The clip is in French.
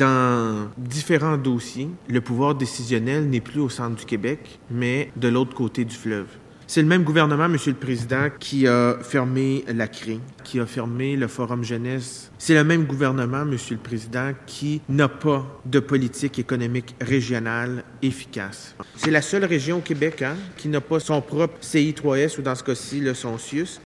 dans différents dossiers, le pouvoir décisionnel n'est plus au centre du Québec, mais de l'autre côté du fleuve. C'est le même gouvernement, Monsieur le Président, qui a fermé la CRI, qui a fermé le Forum jeunesse. C'est le même gouvernement, Monsieur le Président, qui n'a pas de politique économique régionale efficace. C'est la seule région au Québec hein, qui n'a pas son propre CI3S ou dans ce cas-ci le son CIUS.